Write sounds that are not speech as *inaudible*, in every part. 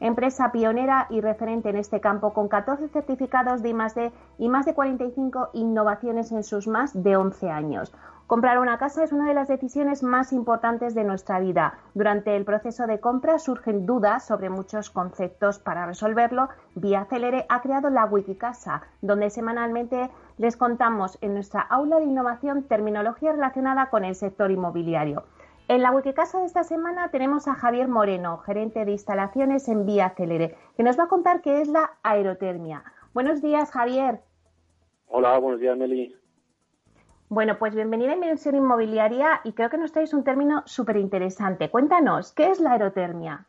empresa pionera y referente en este campo con 14 certificados de I+D y más de 45 innovaciones en sus más de 11 años. Comprar una casa es una de las decisiones más importantes de nuestra vida. Durante el proceso de compra surgen dudas sobre muchos conceptos. Para resolverlo, Vía Celere ha creado la Wikicasa, donde semanalmente les contamos en nuestra aula de innovación terminología relacionada con el sector inmobiliario. En la Wikicasa de esta semana tenemos a Javier Moreno, gerente de instalaciones en Vía Celere, que nos va a contar qué es la aerotermia. Buenos días, Javier. Hola, buenos días, Meli. Bueno, pues bienvenida a Inversión Inmobiliaria y creo que nos traéis un término súper interesante. Cuéntanos, ¿qué es la aerotermia?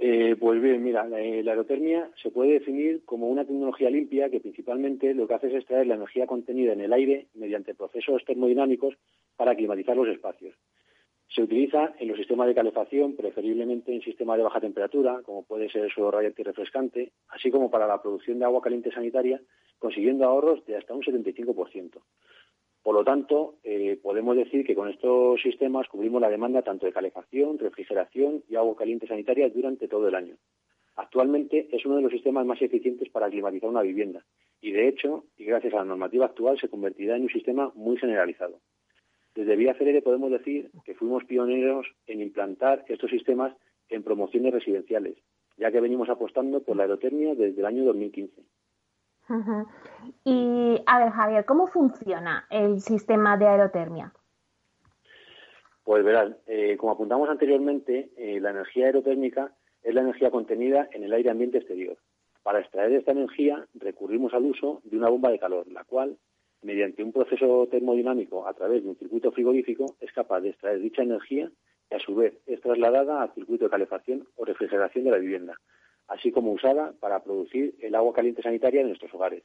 Eh, pues bien, mira, la, la, aerotermia se puede definir como una tecnología limpia que principalmente lo que hace es extraer la energía contenida en el aire mediante procesos termodinámicos para climatizar los espacios. Se utiliza en los sistemas de calefacción, preferiblemente en sistemas de baja temperatura, como puede ser el suelo radiante y refrescante, así como para la producción de agua caliente sanitaria, consiguiendo ahorros de hasta un 75%. Por lo tanto, eh, podemos decir que con estos sistemas cubrimos la demanda tanto de calefacción, refrigeración y agua caliente sanitaria durante todo el año. Actualmente es uno de los sistemas más eficientes para climatizar una vivienda y, de hecho, y gracias a la normativa actual, se convertirá en un sistema muy generalizado. Desde Vía Celere podemos decir que fuimos pioneros en implantar estos sistemas en promociones residenciales, ya que venimos apostando por la aerotermia desde el año 2015. Y, a ver, Javier, ¿cómo funciona el sistema de aerotermia? Pues verán, eh, como apuntamos anteriormente, eh, la energía aerotérmica es la energía contenida en el aire ambiente exterior. Para extraer esta energía recurrimos al uso de una bomba de calor, la cual mediante un proceso termodinámico a través de un circuito frigorífico, es capaz de extraer dicha energía y a su vez es trasladada al circuito de calefacción o refrigeración de la vivienda, así como usada para producir el agua caliente sanitaria de nuestros hogares.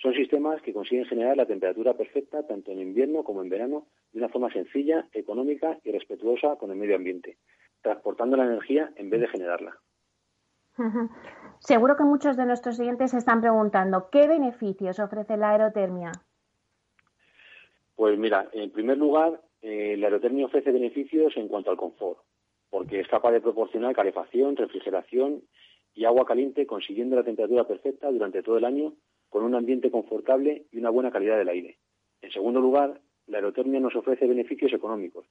Son sistemas que consiguen generar la temperatura perfecta tanto en invierno como en verano de una forma sencilla, económica y respetuosa con el medio ambiente, transportando la energía en vez de generarla. Seguro que muchos de nuestros siguientes se están preguntando qué beneficios ofrece la aerotermia. Pues mira, en primer lugar, eh, la aerotermia ofrece beneficios en cuanto al confort, porque es capaz de proporcionar calefacción, refrigeración y agua caliente consiguiendo la temperatura perfecta durante todo el año con un ambiente confortable y una buena calidad del aire. En segundo lugar, la aerotermia nos ofrece beneficios económicos,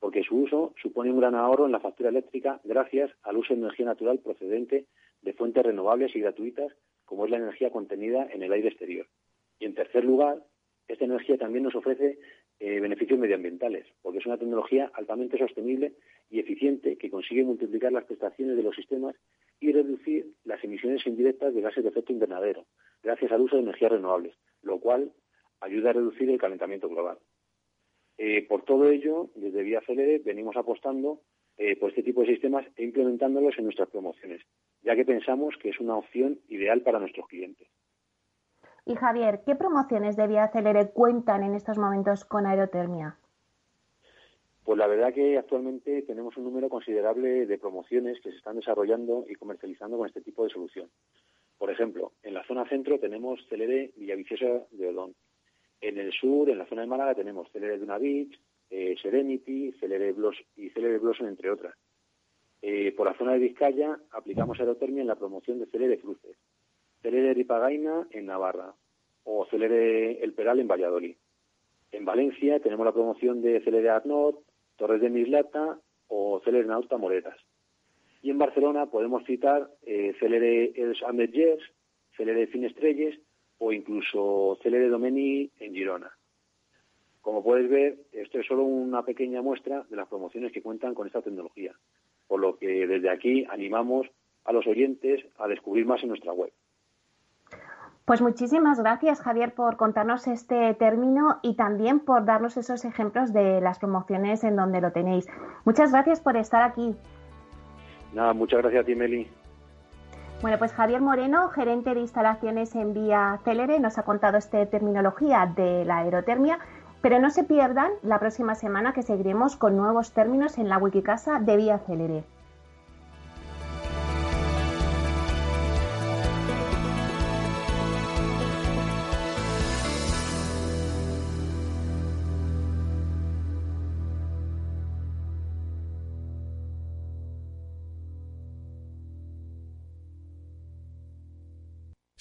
porque su uso supone un gran ahorro en la factura eléctrica gracias al uso de energía natural procedente de fuentes renovables y gratuitas, como es la energía contenida en el aire exterior. Y en tercer lugar, esta energía también nos ofrece eh, beneficios medioambientales, porque es una tecnología altamente sostenible y eficiente que consigue multiplicar las prestaciones de los sistemas y reducir las emisiones indirectas de gases de efecto invernadero, gracias al uso de energías renovables, lo cual ayuda a reducir el calentamiento global. Eh, por todo ello, desde Vía Celere venimos apostando eh, por este tipo de sistemas e implementándolos en nuestras promociones, ya que pensamos que es una opción ideal para nuestros clientes. Y Javier, ¿qué promociones de Vía Celere cuentan en estos momentos con aerotermia? Pues la verdad que actualmente tenemos un número considerable de promociones que se están desarrollando y comercializando con este tipo de solución. Por ejemplo, en la zona centro tenemos Celere Villaviciosa de Odón. En el sur, en la zona de Málaga, tenemos Celere Duna Beach, eh, Serenity, Celere y Celere Blossom, entre otras. Eh, por la zona de Vizcaya aplicamos aerotermia en la promoción de Celere Cruces. Celere Ripagaina en Navarra o Celere El Peral en Valladolid. En Valencia tenemos la promoción de Celere Arnott, Torres de Mislata o Celere Nauta Moreras. Y en Barcelona podemos citar eh, Celere Els Ametllers, Celere Finestrelles o incluso Celere Domeni en Girona. Como puedes ver, esto es solo una pequeña muestra de las promociones que cuentan con esta tecnología, por lo que desde aquí animamos a los oyentes a descubrir más en nuestra web. Pues muchísimas gracias, Javier, por contarnos este término y también por darnos esos ejemplos de las promociones en donde lo tenéis. Muchas gracias por estar aquí. Nada, muchas gracias a ti, Meli. Bueno, pues Javier Moreno, gerente de instalaciones en Vía Célere, nos ha contado esta terminología de la aerotermia. Pero no se pierdan la próxima semana que seguiremos con nuevos términos en la Wikicasa de Vía Célere.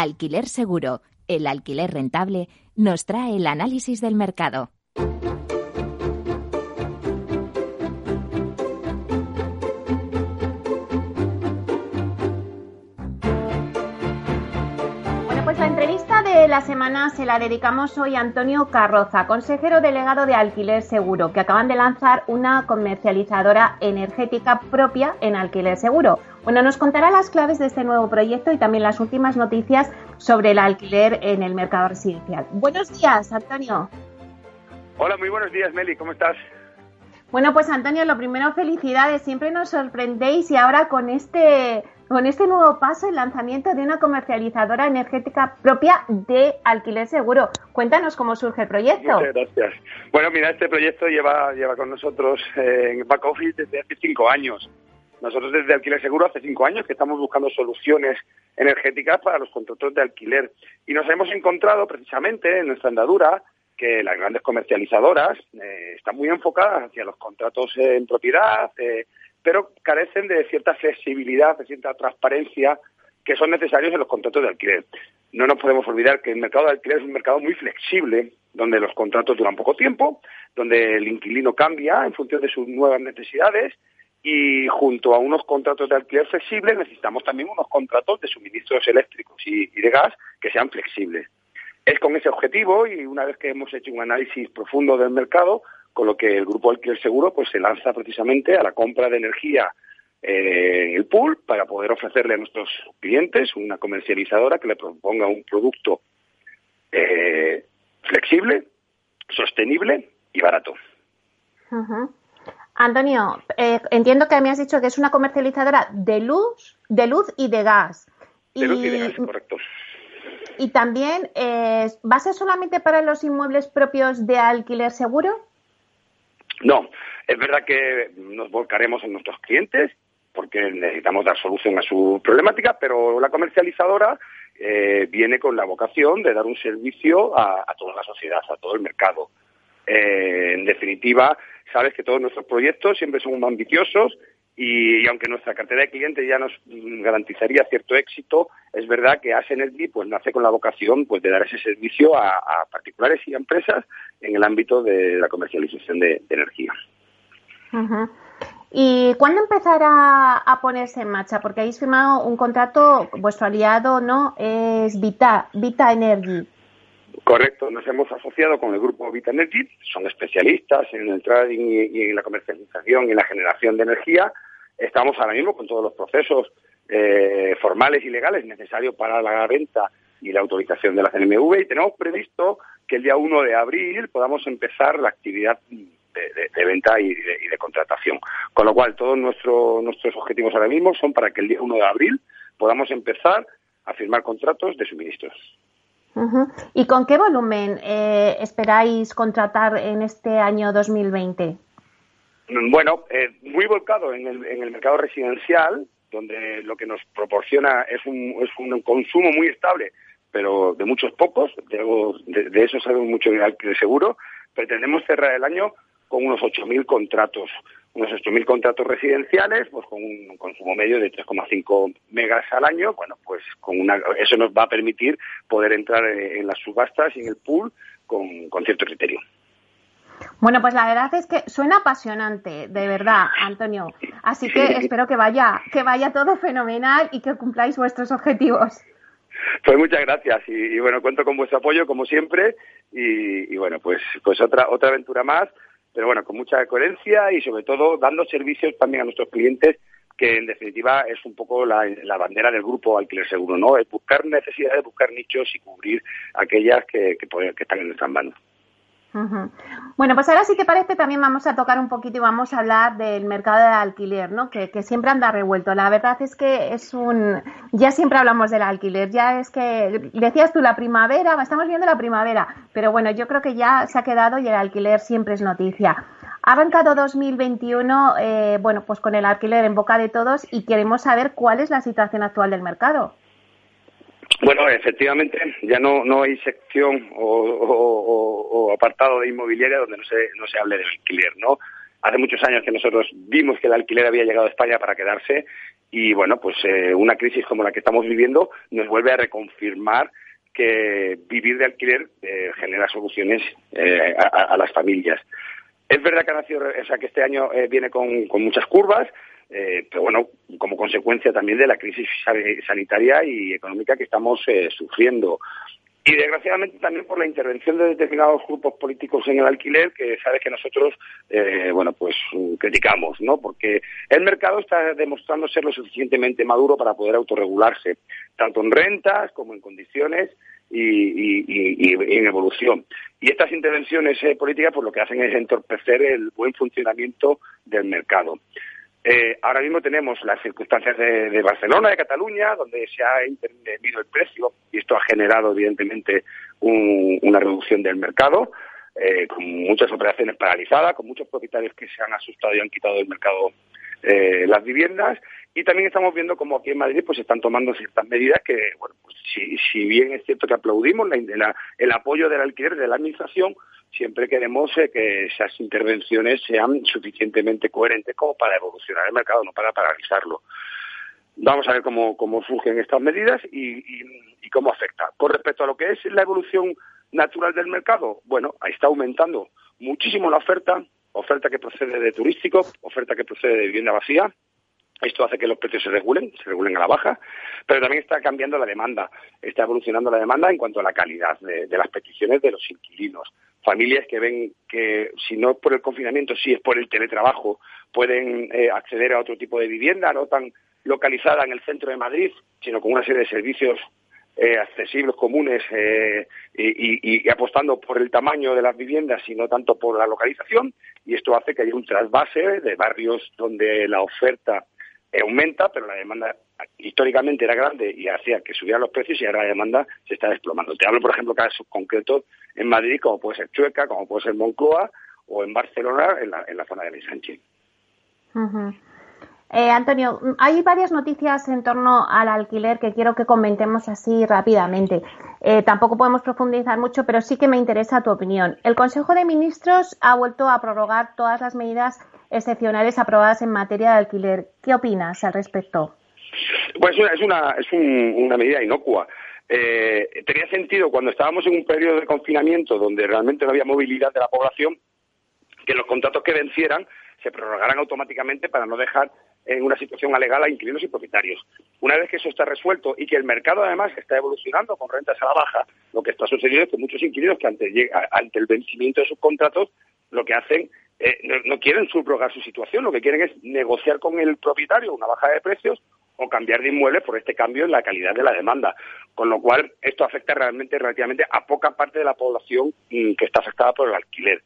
Alquiler Seguro, el alquiler rentable, nos trae el análisis del mercado. La semana se la dedicamos hoy a Antonio Carroza, consejero delegado de Alquiler Seguro, que acaban de lanzar una comercializadora energética propia en Alquiler Seguro. Bueno, nos contará las claves de este nuevo proyecto y también las últimas noticias sobre el alquiler en el mercado residencial. Buenos días, Antonio. Hola, muy buenos días, Meli, ¿cómo estás? Bueno, pues Antonio, lo primero, felicidades. Siempre nos sorprendéis y ahora con este, con este nuevo paso, el lanzamiento de una comercializadora energética propia de alquiler seguro. Cuéntanos cómo surge el proyecto. Muchas gracias. Bueno, mira, este proyecto lleva, lleva con nosotros eh, en Back Office desde hace cinco años. Nosotros desde Alquiler Seguro hace cinco años que estamos buscando soluciones energéticas para los contratos de alquiler y nos hemos encontrado precisamente en nuestra andadura que las grandes comercializadoras eh, están muy enfocadas hacia los contratos en propiedad, eh, pero carecen de cierta flexibilidad, de cierta transparencia que son necesarios en los contratos de alquiler. No nos podemos olvidar que el mercado de alquiler es un mercado muy flexible, donde los contratos duran poco tiempo, donde el inquilino cambia en función de sus nuevas necesidades y junto a unos contratos de alquiler flexibles necesitamos también unos contratos de suministros eléctricos y, de gas que sean flexibles. Es con ese objetivo y una vez que hemos hecho un análisis profundo del mercado, con lo que el grupo Alquiler Seguro pues se lanza precisamente a la compra de energía eh, en el pool para poder ofrecerle a nuestros clientes una comercializadora que le proponga un producto eh, flexible, sostenible y barato. Antonio, eh, entiendo que me has dicho que es una comercializadora de luz, de luz y de gas. De luz y de gas, correcto. Y también, eh, ¿va a ser solamente para los inmuebles propios de alquiler seguro? No, es verdad que nos volcaremos en nuestros clientes porque necesitamos dar solución a su problemática, pero la comercializadora eh, viene con la vocación de dar un servicio a, toda la sociedad, a todo el mercado. en definitiva, Sabes que todos nuestros proyectos siempre son ambiciosos y, aunque nuestra cartera de clientes ya nos garantizaría cierto éxito, es verdad que As Energy pues nace con la vocación pues de dar ese servicio a, particulares y a empresas en el ámbito de la comercialización de, energía. ¿Y cuándo empezará a ponerse en marcha? Porque habéis firmado un contrato, vuestro aliado no es Vita, Vita Energy. Correcto, nos hemos asociado con el grupo Vita Energy, son especialistas en el trading y, en la comercialización y en la generación de energía. Estamos ahora mismo con todos los procesos eh, formales y legales necesarios para la venta y la autorización de la CNMV y tenemos previsto que el día 1 de abril podamos empezar la actividad de, venta y de, contratación. Con lo cual, todos nuestros objetivos ahora mismo son para que el día 1 de abril podamos empezar a firmar contratos de suministros. ¿Y con qué volumen eh, esperáis contratar en este año 2020? Bueno, eh, muy volcado en el, en el mercado residencial, donde lo que nos proporciona es un, es un consumo muy estable, pero de muchos pocos, de, de, eso sabemos mucho de seguro, pretendemos cerrar el año con unos 8.000 contratos unos 8.000 contratos residenciales, pues con un consumo medio de 3,5 megas al año, bueno, pues con una, eso nos va a permitir poder entrar en las subastas y en el pool con, cierto criterio. Bueno, pues la verdad es que suena apasionante, de verdad, Antonio. Así que espero que vaya, que vaya todo fenomenal y que cumpláis vuestros objetivos. Pues muchas gracias y, bueno, cuento con vuestro apoyo como siempre y, bueno, pues pues otra otra aventura más, pero bueno, con mucha coherencia y sobre todo dando servicios también a nuestros clientes que en definitiva es un poco la, bandera del grupo Alquiler Seguro, ¿no? Es buscar necesidades, buscar nichos y cubrir aquellas que, que, que están en nuestras manos. Bueno, pues ahora si te parece también vamos a tocar un poquito y vamos a hablar del mercado de alquiler, ¿no? Que, siempre anda revuelto. La verdad es que es un... Ya siempre hablamos del alquiler, ya es que decías tú la primavera, estamos viendo la primavera, pero bueno, yo creo que ya se ha quedado y el alquiler siempre es noticia. Ha arrancado 2021, eh, bueno, pues con el alquiler en boca de todos y queremos saber cuál es la situación actual del mercado. Bueno, efectivamente, ya no, no hay sección o, apartado de inmobiliaria donde no se, no se hable del alquiler, ¿no? Hace muchos años que nosotros vimos que el alquiler había llegado a España para quedarse y, bueno, pues eh, una crisis como la que estamos viviendo nos vuelve a reconfirmar que vivir de alquiler eh, genera soluciones eh, a, las familias. Es verdad que ha nacido, o sea, que este año viene con, con muchas curvas, eh, pero bueno, como consecuencia también de la crisis sanitaria y económica que estamos eh, sufriendo. Y desgraciadamente también por la intervención de determinados grupos políticos en el alquiler que sabes que nosotros, eh, bueno, pues criticamos, ¿no? Porque el mercado está demostrando ser lo suficientemente maduro para poder autorregularse, tanto en rentas como en condiciones y, en evolución. Y estas intervenciones políticas, pues lo que hacen es entorpecer el buen funcionamiento del mercado. Eh, ahora mismo tenemos las circunstancias de, Barcelona, de Cataluña, donde se ha intervenido el precio y esto ha generado, evidentemente, una reducción del mercado, eh, con muchas operaciones paralizadas, con muchos propietarios que se han asustado y han quitado del mercado eh, las viviendas. Y también estamos viendo como aquí en Madrid pues están tomando ciertas medidas que, bueno, pues si, si bien es cierto que aplaudimos la, el apoyo del alquiler de la Administración, siempre queremos eh, que esas intervenciones sean suficientemente coherentes como para evolucionar el mercado, no para paralizarlo. Vamos a ver cómo, cómo surgen estas medidas y, cómo afecta. Con respecto a lo que es la evolución natural del mercado, bueno, ahí está aumentando muchísimo la oferta, oferta que procede de turístico, oferta que procede de vivienda vacía, esto hace que los precios se regulen, se regulen a la baja, pero también está cambiando la demanda, está evolucionando la demanda en cuanto a la calidad de, las peticiones de los inquilinos. Familias que ven que, si no es por el confinamiento, si es por el teletrabajo, pueden eh, acceder a otro tipo de vivienda, no tan localizada en el centro de Madrid, sino con una serie de servicios eh, accesibles, comunes eh, y, apostando por el tamaño de las viviendas y no tanto por la localización. Y esto hace que haya un trasvase de barrios donde la oferta aumenta, pero la demanda históricamente era grande y hacía que subieran los precios y ahora la demanda se está desplomando. Te hablo, por ejemplo, casos concretos en Madrid, como puede ser Chueca, como puede ser Moncloa o en Barcelona, en la, en la zona de Ensanche. Eh, Antonio, hay varias noticias en torno al alquiler que quiero que comentemos así rápidamente. Eh, tampoco podemos profundizar mucho, pero sí que me interesa tu opinión. El Consejo de Ministros ha vuelto a prorrogar todas las medidas excepcionales aprobadas en materia de alquiler. ¿Qué opinas al respecto? Pues es una, es una medida inocua. Eh, tenía sentido cuando estábamos en un periodo de confinamiento donde realmente no había movilidad de la población que los contratos que vencieran se prorrogaran automáticamente para no dejar en una situación alegal a inquilinos y propietarios. Una vez que eso está resuelto y que el mercado además está evolucionando con rentas a la baja, lo que está sucediendo es que muchos inquilinos que ante, ante el vencimiento de sus contratos lo que hacen eh, no, quieren subrogar su situación, lo que quieren es negociar con el propietario una baja de precios o cambiar de inmueble por este cambio en la calidad de la demanda. Con lo cual, esto afecta realmente, relativamente, a poca parte de la población mm, que está afectada por el alquiler.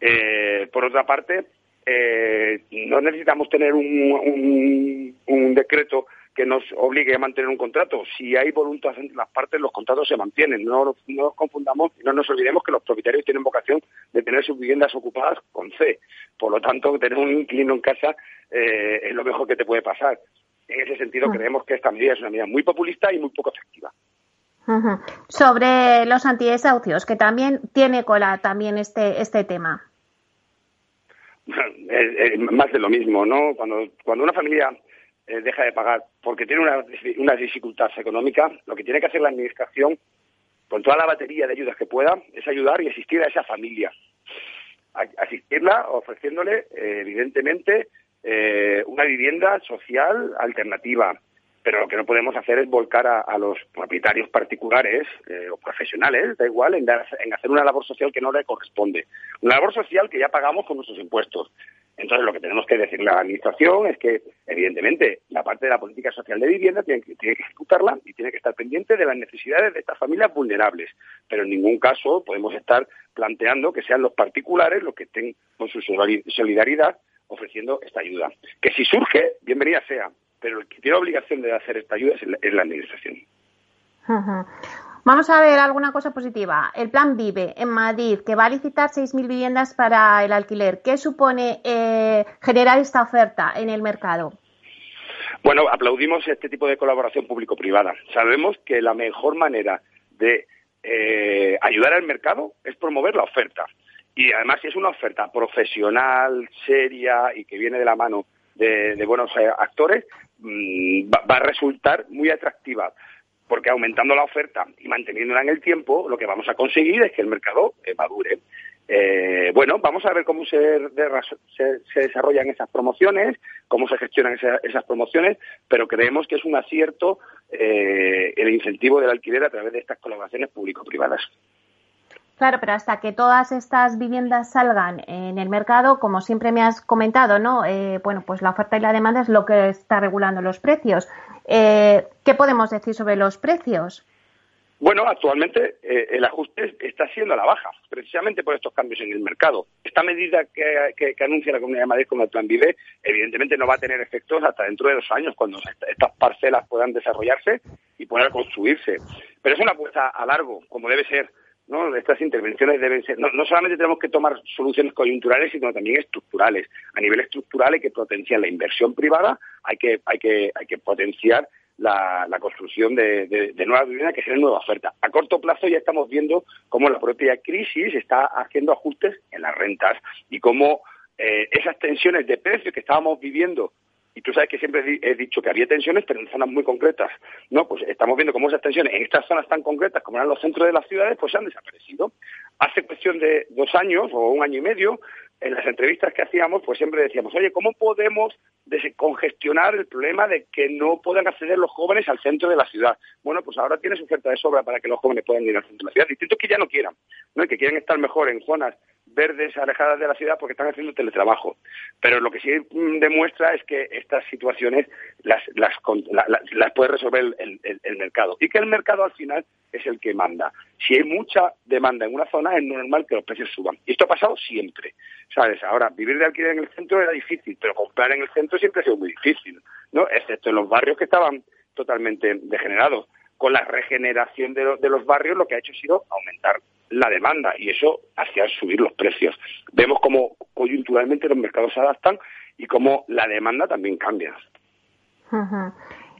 Eh, por otra parte, eh, no necesitamos tener un, un decreto que nos obligue a mantener un contrato. Si hay voluntad entre las partes, los contratos se mantienen. No, nos confundamos y no nos olvidemos que los propietarios tienen vocación de tener sus viviendas ocupadas con C. Por lo tanto, tener un inquilino en casa eh, es lo mejor que te puede pasar. En ese sentido, mm. creemos que esta medida es una medida muy populista y muy poco efectiva. Sobre los antidesahucios, que también tiene cola también este, este tema. *laughs* más de lo mismo, ¿no? Cuando, cuando una familia eh, deja de pagar porque tiene una, una dificultad económica, lo que tiene que hacer la Administración, con toda la batería de ayudas que pueda, es ayudar y asistir a esa familia. asistirla ofreciéndole, eh, evidentemente, eh, una vivienda social alternativa. Pero lo que no podemos hacer es volcar a, los propietarios particulares eh, o profesionales, da igual, en, en hacer una labor social que no le corresponde. Una labor social que ya pagamos con nuestros impuestos. Entonces, lo que tenemos que decir la Administración es que, evidentemente, la parte de la política social de vivienda tiene que, tiene que ejecutarla y tiene que estar pendiente de las necesidades de estas familias vulnerables. Pero en ningún caso podemos estar planteando que sean los particulares los que estén con su solidaridad ofreciendo esta ayuda. Que si surge, bienvenida sea, pero el que tiene obligación de hacer esta ayuda es la, Administración. Vamos a ver alguna cosa positiva. El plan Vive en Madrid, que va a licitar 6.000 viviendas para el alquiler. ¿Qué supone eh, generar esta oferta en el mercado? Bueno, aplaudimos este tipo de colaboración público-privada. Sabemos que la mejor manera de eh, ayudar al mercado es promover la oferta. Y además, si es una oferta profesional, seria y que viene de la mano de, buenos eh, actores, va, a resultar muy atractiva porque aumentando la oferta y manteniéndola en el tiempo, lo que vamos a conseguir es que el mercado eh, madure. Eh, bueno, vamos a ver cómo se, desarrollan esas promociones, cómo se gestionan esas promociones, pero creemos que es un acierto eh, el incentivo del alquiler a través de estas colaboraciones público-privadas. Claro, pero hasta que todas estas viviendas salgan en el mercado, como siempre me has comentado, ¿no? bueno, pues la oferta y la demanda es lo que está regulando los precios. Eh, ¿Qué podemos decir sobre los precios? Bueno, actualmente eh, el ajuste está siendo a la baja, precisamente por estos cambios en el mercado. Esta medida que, anuncia la Comunidad de Madrid como el Plan Vive, evidentemente no va a tener efectos hasta dentro de dos años, cuando estas parcelas puedan desarrollarse y puedan construirse. Pero es una apuesta a largo, como debe ser. ¿No? Estas intervenciones deben ser, no, no, solamente tenemos que tomar soluciones coyunturales, sino también estructurales. A nivel estructural hay que potenciar la inversión privada, hay que, hay que, hay que potenciar la, construcción de, de, nuevas viviendas que sean nueva oferta. A corto plazo ya estamos viendo cómo la propia crisis está haciendo ajustes en las rentas y cómo eh, esas tensiones de precios que estábamos viviendo y tú sabes que siempre he dicho que había tensiones, pero en zonas muy concretas. No, pues estamos viendo cómo esas tensiones en estas zonas tan concretas como eran los centros de las ciudades, pues han desaparecido. Hace cuestión de dos años o un año y medio, en las entrevistas que hacíamos, pues siempre decíamos, oye, ¿cómo podemos congestionar el problema de que no puedan acceder los jóvenes al centro de la ciudad? Bueno, pues ahora tienes oferta de sobra para que los jóvenes puedan ir al centro de la ciudad. Distinto que ya no quieran, ¿no? que quieren estar mejor en zonas verdes alejadas de la ciudad porque están haciendo teletrabajo. Pero lo que sí demuestra es que estas situaciones las, las, las, puede resolver el, mercado y que el mercado al final es el que manda. Si hay mucha demanda en una zona es normal que los precios suban. Y esto ha pasado siempre. ¿Sabes? Ahora, vivir de alquiler en el centro era difícil, pero comprar en el centro siempre ha sido muy difícil, ¿no? Excepto en los barrios que estaban totalmente degenerados. Con la regeneración de, de los barrios lo que ha hecho ha sido aumentar la demanda y eso hacía subir los precios. Vemos cómo coyunturalmente los mercados se adaptan y cómo la demanda también cambia.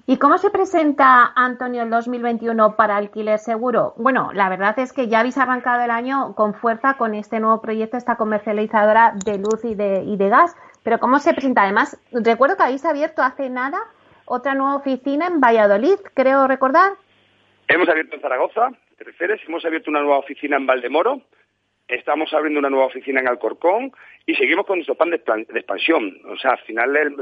¿Y cómo se presenta, Antonio, el 2021 para alquiler seguro? Bueno, la verdad es que ya habéis arrancado el año con fuerza con este nuevo proyecto, esta comercializadora de luz y de, y de gas. Pero ¿cómo se presenta? Además, recuerdo que habéis abierto hace nada otra nueva oficina en Valladolid, creo recordar. Hemos abierto en Zaragoza, refieres, hemos abierto una nueva oficina en Valdemoro, estamos abriendo una nueva oficina en Alcorcón y seguimos con nuestro plan de, expansión. O sea, al final el,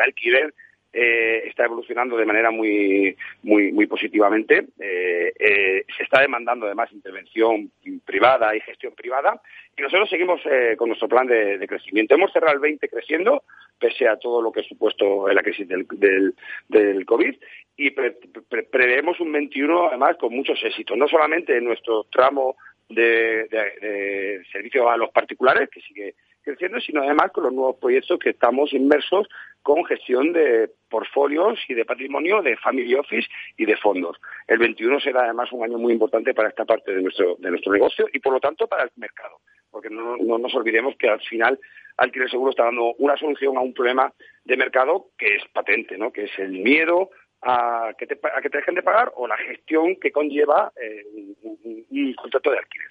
alquiler eh, está evolucionando de manera muy muy muy positivamente. Eh, eh, se está demandando además intervención privada y gestión privada y nosotros seguimos con nuestro plan de, crecimiento. Hemos cerrado el 20 creciendo pese a todo lo que ha supuesto la crisis del, del, del COVID y preveemos un 21 además con muchos éxitos, no solamente en nuestro tramo de, de, servicio a los particulares, que sigue creciendo, sino además con los nuevos proyectos que estamos inmersos con gestión de portfolios y de patrimonio de family office y de fondos. El 21 será además un año muy importante para esta parte de nuestro, de nuestro negocio y por lo tanto para el mercado, porque no, no nos olvidemos que al final Alquiler Seguro está dando una solución a un problema de mercado que es patente, ¿no? que es el miedo a que te, a que te dejen de pagar o la gestión que conlleva eh, un, contrato de alquiler.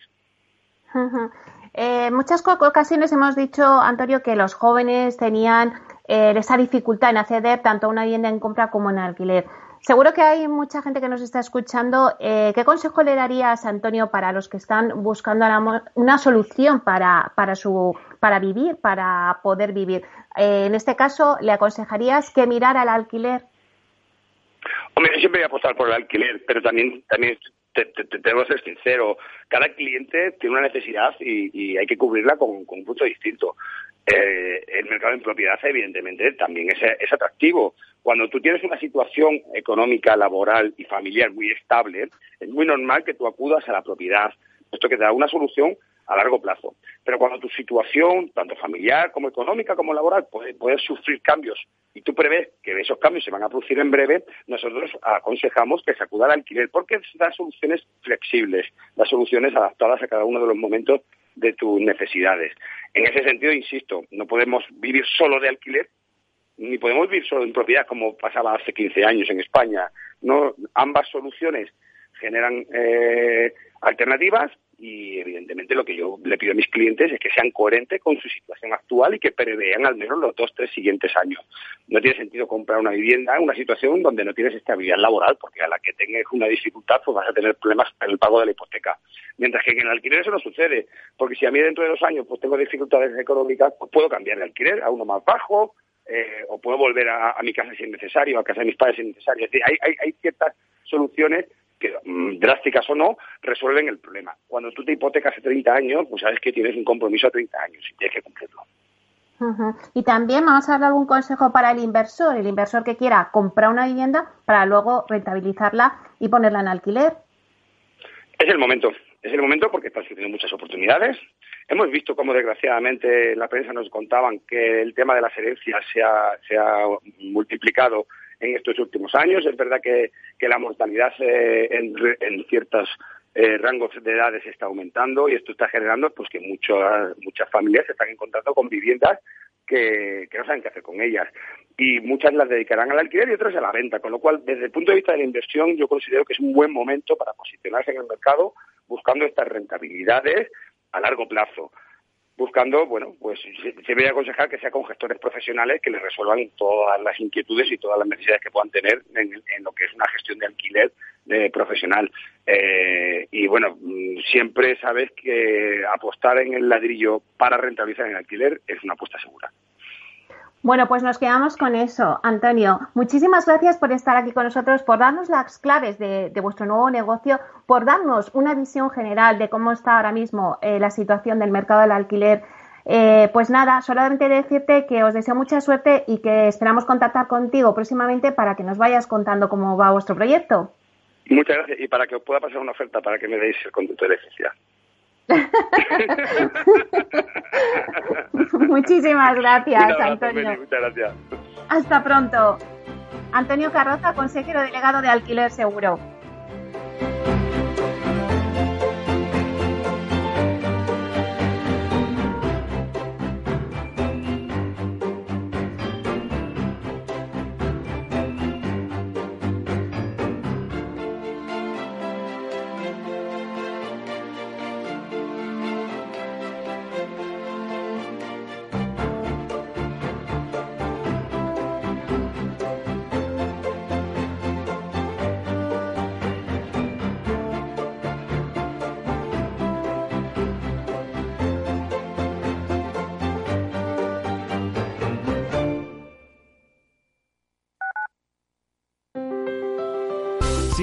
En eh, muchas ocasiones hemos dicho, Antonio, que los jóvenes tenían eh, esa dificultad en acceder tanto a una vivienda en compra como en alquiler. Seguro que hay mucha gente que nos está escuchando. Eh, ¿Qué consejo le darías, Antonio, para los que están buscando una solución para, para, su, para vivir, para poder vivir? Eh, en este caso, ¿le aconsejarías que mirar al alquiler? Hombre, yo siempre voy a apostar por el alquiler, pero también, también te, tengo que ser sincero. Cada cliente tiene una necesidad y, hay que cubrirla con, con un punto distinto. Eh, el mercado en propiedad, evidentemente, también es, es, atractivo. Cuando tú tienes una situación económica, laboral y familiar muy estable, es muy normal que tú acudas a la propiedad, puesto que te da una solución a largo plazo. Pero cuando tu situación, tanto familiar como económica como laboral, puede, sufrir cambios y tú prevés que esos cambios se van a producir en breve, nosotros aconsejamos que se acuda al alquiler porque da soluciones flexibles, da soluciones adaptadas a cada uno de los momentos de tus necesidades. En ese sentido, insisto, no podemos vivir solo de alquiler, ni podemos vivir solo en propiedad como pasaba hace 15 años en España. No, ambas soluciones generan eh, alternativas y evidentemente lo que yo le pido a mis clientes es que sean coherentes con su situación actual y que prevean al menos los dos, tres siguientes años. No tiene sentido comprar una vivienda en una situación donde no tienes estabilidad laboral, porque a la que tengas una dificultad pues vas a tener problemas en el pago de la hipoteca. Mientras que en el alquiler eso no sucede, porque si a mí dentro de dos años pues tengo dificultades económicas, pues puedo cambiar de alquiler a uno más bajo, eh, o puedo volver a, mi casa si es necesario, a casa de mis padres si es necesario. Hay, hay, hay ciertas soluciones que mm, drásticas o no, resuelven el problema. Cuando tú te hipotecas hace 30 años, pues sabes que tienes un compromiso a 30 años y tienes que cumplirlo. Y también vamos a dar algún consejo para el inversor, el inversor que quiera comprar una vivienda para luego rentabilizarla y ponerla en alquiler. Es el momento, es el momento porque están surgiendo muchas oportunidades. Hemos visto cómo desgraciadamente la prensa nos contaban que el tema de las herencias se se ha multiplicado en estos últimos años. Es verdad que, la mortalidad eh, en, ciertos eh, rangos de edades está aumentando y esto está generando pues que muchas muchas familias se están encontrando con viviendas que, no saben qué hacer con ellas. Y muchas las dedicarán al alquiler y otras a la venta. Con lo cual, desde el punto de vista de la inversión, yo considero que es un buen momento para posicionarse en el mercado buscando estas rentabilidades a largo plazo buscando, bueno, pues se a aconsejar que sea con gestores profesionales que les resuelvan todas las inquietudes y todas las necesidades que puedan tener en, lo que es una gestión de alquiler de profesional. Eh, y bueno, mm, siempre sabes que apostar en el ladrillo para rentabilizar en alquiler es una apuesta segura. Bueno, pues nos quedamos con eso. Antonio, muchísimas gracias por estar aquí con nosotros, por darnos las claves de, vuestro nuevo negocio, por darnos una visión general de cómo está ahora mismo eh, la situación del mercado del alquiler. Eh, pues nada, solamente decirte que os deseo mucha suerte y que esperamos contactar contigo próximamente para que nos vayas contando cómo va vuestro proyecto. Muchas gracias y para que os pueda pasar una oferta para que me deis el conducto de electricidad. *laughs* Muchísimas gracias, Antonio. muchas gracias. Hasta pronto. Antonio Carroza, consejero delegado de Alquiler Seguro.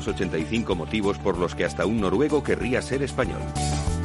1785 motivos por los que hasta un noruego querría ser español.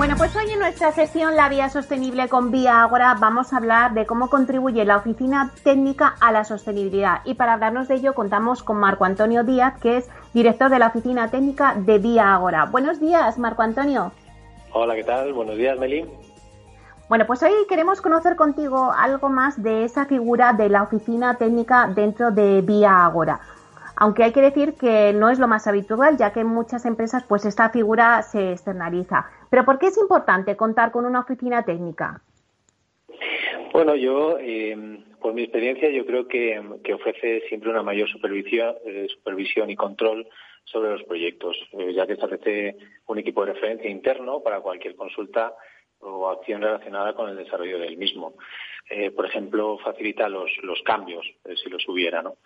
Bueno, pues hoy en nuestra sesión La Vía Sostenible con Vía Ágora vamos a hablar de cómo contribuye la oficina técnica a la sostenibilidad. Y para hablarnos de ello contamos con Marco Antonio Díaz, que es director de la oficina técnica de Vía Ágora. Buenos días, Marco Antonio. Hola, ¿qué tal? Buenos días, Meli. Bueno, pues hoy queremos conocer contigo algo más de esa figura de la oficina técnica dentro de Vía Ágora aunque hay que decir que no es lo más habitual, ya que en muchas empresas pues esta figura se externaliza. Pero ¿por qué es importante contar con una oficina técnica? Bueno, yo, eh, por mi experiencia, yo creo que, ofrece siempre una mayor supervisión, eh, supervisión y control sobre los proyectos, eh, ya que establece un equipo de referencia interno para cualquier consulta o acción relacionada con el desarrollo del mismo. Eh, por ejemplo, facilita los, los cambios, eh, si los hubiera. ¿no?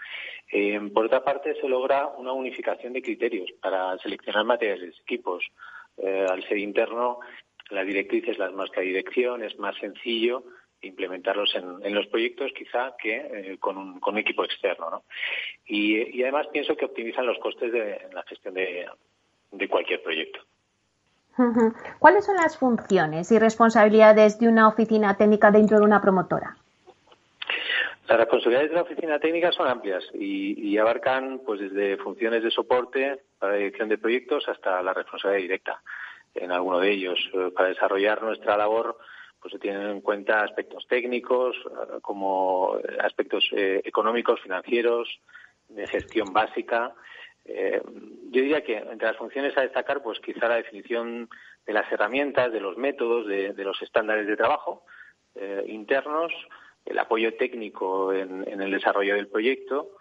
Eh, por otra parte, se logra una unificación de criterios para seleccionar materiales, equipos. al ser interno, las directrices las marca dirección, es más sencillo implementarlos en, los proyectos quizá que con, un, con, un, equipo externo. ¿no? Y, además pienso que optimizan los costes de la gestión de cualquier proyecto. ¿Cuáles son las funciones y responsabilidades de una oficina técnica dentro de una promotora? Las responsabilidades de la oficina técnica son amplias y, abarcan pues desde funciones de soporte para la dirección de proyectos hasta la responsabilidad directa en alguno de ellos. Eh, para desarrollar nuestra labor pues se tienen en cuenta aspectos técnicos eh, como aspectos eh, económicos, financieros, de gestión básica eh, yo diría que entre las funciones a destacar, pues quizá la definición de las herramientas, de los métodos, de, los estándares de trabajo eh, internos, el apoyo técnico en, el desarrollo del proyecto,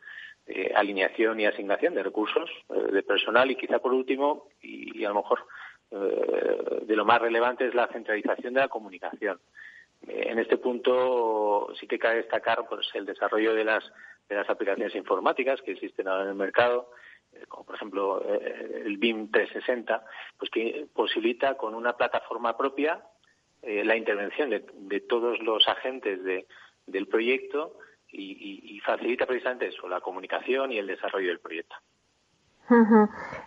eh, alineación y asignación de recursos de personal y quizá por último, y, a lo mejor de lo más relevante, es la centralización de la comunicación. En este punto sí que cabe destacar pues, el desarrollo de las, de las aplicaciones informáticas que existen ahora en el mercado, como por ejemplo eh, el BIM 360, pues que posibilita con una plataforma propia eh, la intervención de, todos los agentes del proyecto y, facilita precisamente eso, la comunicación y el desarrollo del proyecto.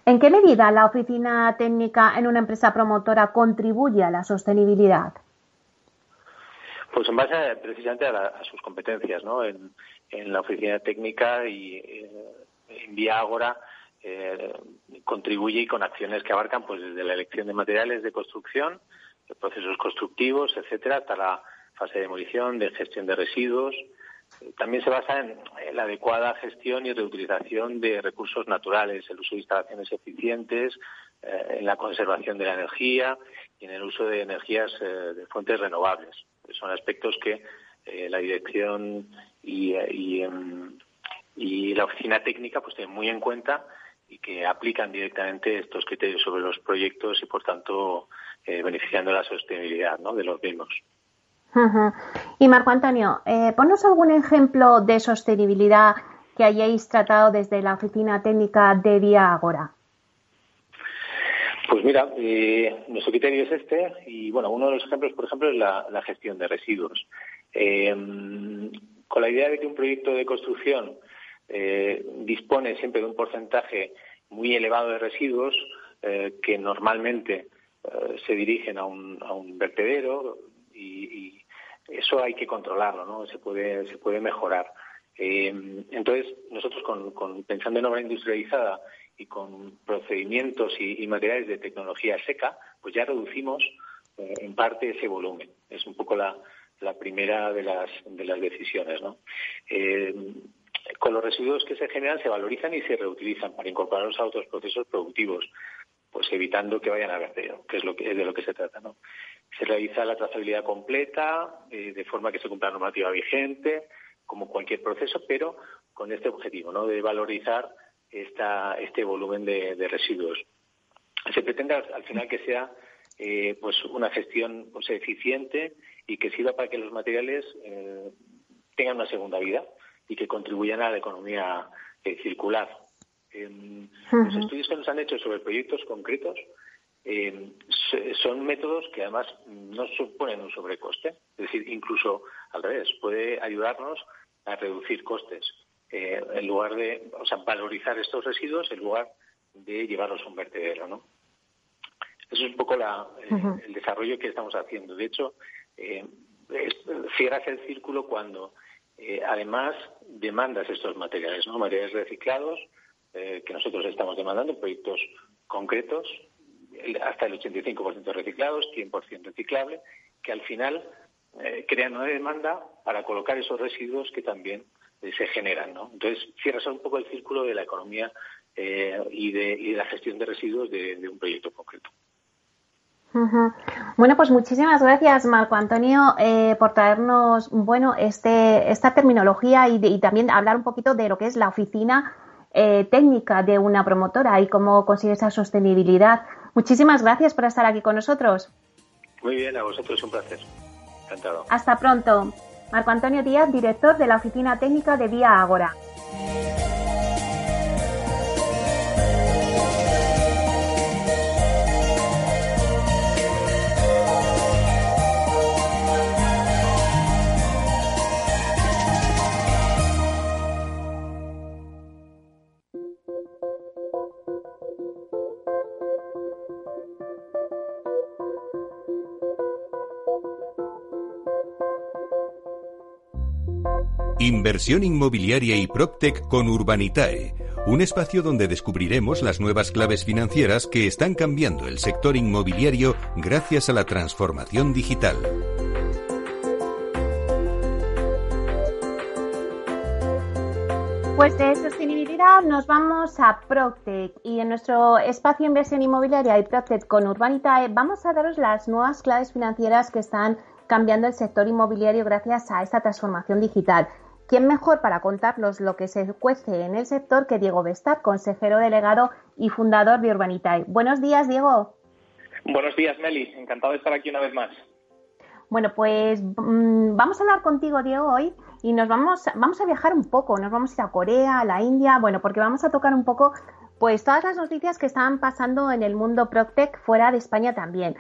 ¿En qué medida la oficina técnica en una empresa promotora contribuye a la sostenibilidad? Pues en base precisamente a, sus competencias, ¿no? En, la oficina técnica y en Vía Agora eh, contribuye con acciones que abarcan pues desde la elección de materiales de construcción, de procesos constructivos, etcétera, hasta la fase de demolición, de gestión de residuos. También se basa en, la adecuada gestión y reutilización de recursos naturales, el uso de instalaciones eficientes, eh, en la conservación de la energía y en el uso de energías eh, de fuentes renovables. Son aspectos que la dirección y, em, y, la oficina técnica pues tienen muy en cuenta y que aplican directamente estos criterios sobre los proyectos y, por tanto, eh, beneficiando la sostenibilidad ¿no? de los mismos. Y Marco Antonio, eh, ponnos algún ejemplo de sostenibilidad que hayáis tratado desde la oficina técnica de Vía Agora. Pues mira, eh, nuestro criterio es este y bueno, uno de los ejemplos, por ejemplo, es la, gestión de residuos. Eh, con la idea de que un proyecto de construcción eh, dispone siempre de un porcentaje muy elevado de residuos eh, que normalmente eh, se dirigen a un, a un vertedero y, eso hay que controlarlo, ¿no? Se puede, se puede mejorar. entonces, nosotros con, pensando en obra industrializada y con procedimientos y, materiales de tecnología seca, pues ya reducimos en parte ese volumen. Es un poco la, primera de las, de las decisiones, ¿no? Con los residuos que se generan se valorizan y se reutilizan para incorporarlos a otros procesos productivos, pues evitando que vayan a vertedero, que es lo que es de lo que se trata, ¿no? Se realiza la trazabilidad completa eh, de forma que se cumpla la normativa vigente, como cualquier proceso, pero con este objetivo, ¿no? De valorizar esta, este volumen de, residuos. Se pretende al final que sea eh, pues una gestión pues, eficiente y que sirva para que los materiales eh, tengan una segunda vida y que contribuyan a la economía eh, circular. Los estudios que nos han hecho sobre proyectos concretos eh, son métodos que además no suponen un sobrecoste, es decir, incluso al revés, puede ayudarnos a reducir costes eh, en lugar de, o sea, valorizar estos residuos en lugar de llevarlos a un vertedero, ¿no? Eso es un poco la, el desarrollo que estamos haciendo. De hecho, eh, cierras el círculo cuando eh, además demandas estos materiales, ¿no? Materiales reciclados eh, que nosotros estamos demandando proyectos concretos, hasta el 85% reciclados, 100% reciclable, que al final eh, crean una demanda para colocar esos residuos que también se generan, ¿no? Entonces cierras un poco el círculo de la economía y de, la gestión de residuos de un proyecto concreto. Bueno, pues muchísimas gracias, Marco Antonio, eh, por traernos, bueno, este, esta terminología y, también hablar un poquito de lo que es la oficina eh, técnica de una promotora y cómo consigue esa sostenibilidad. Muchísimas gracias por estar aquí con nosotros. Muy bien, a vosotros un placer. Encantado. Hasta pronto. Marco Antonio Díaz, director de la oficina técnica de Vía Agora. Inversión inmobiliaria y PropTech con Urbanitae, un espacio donde descubriremos las nuevas claves financieras que están cambiando el sector inmobiliario gracias a la transformación digital. Pues de sostenibilidad nos vamos a PropTech y en nuestro espacio Inversión Inmobiliaria y PropTech con Urbanitae vamos a daros las nuevas claves financieras que están cambiando el sector inmobiliario gracias a esta transformación digital. ¿Quién mejor para contarnos lo que se cuece en el sector que Diego Bestar, consejero delegado y fundador de Urbanitae? Buenos días, Diego. Buenos días, Meli. Encantado de estar aquí una vez más. Bueno, pues mm, vamos a hablar contigo, Diego, hoy y nos vamos, vamos a viajar un poco. Nos vamos a ir a Corea, a la India, bueno, porque vamos a tocar un poco pues todas las noticias que están pasando en el mundo Proctec fuera de España también.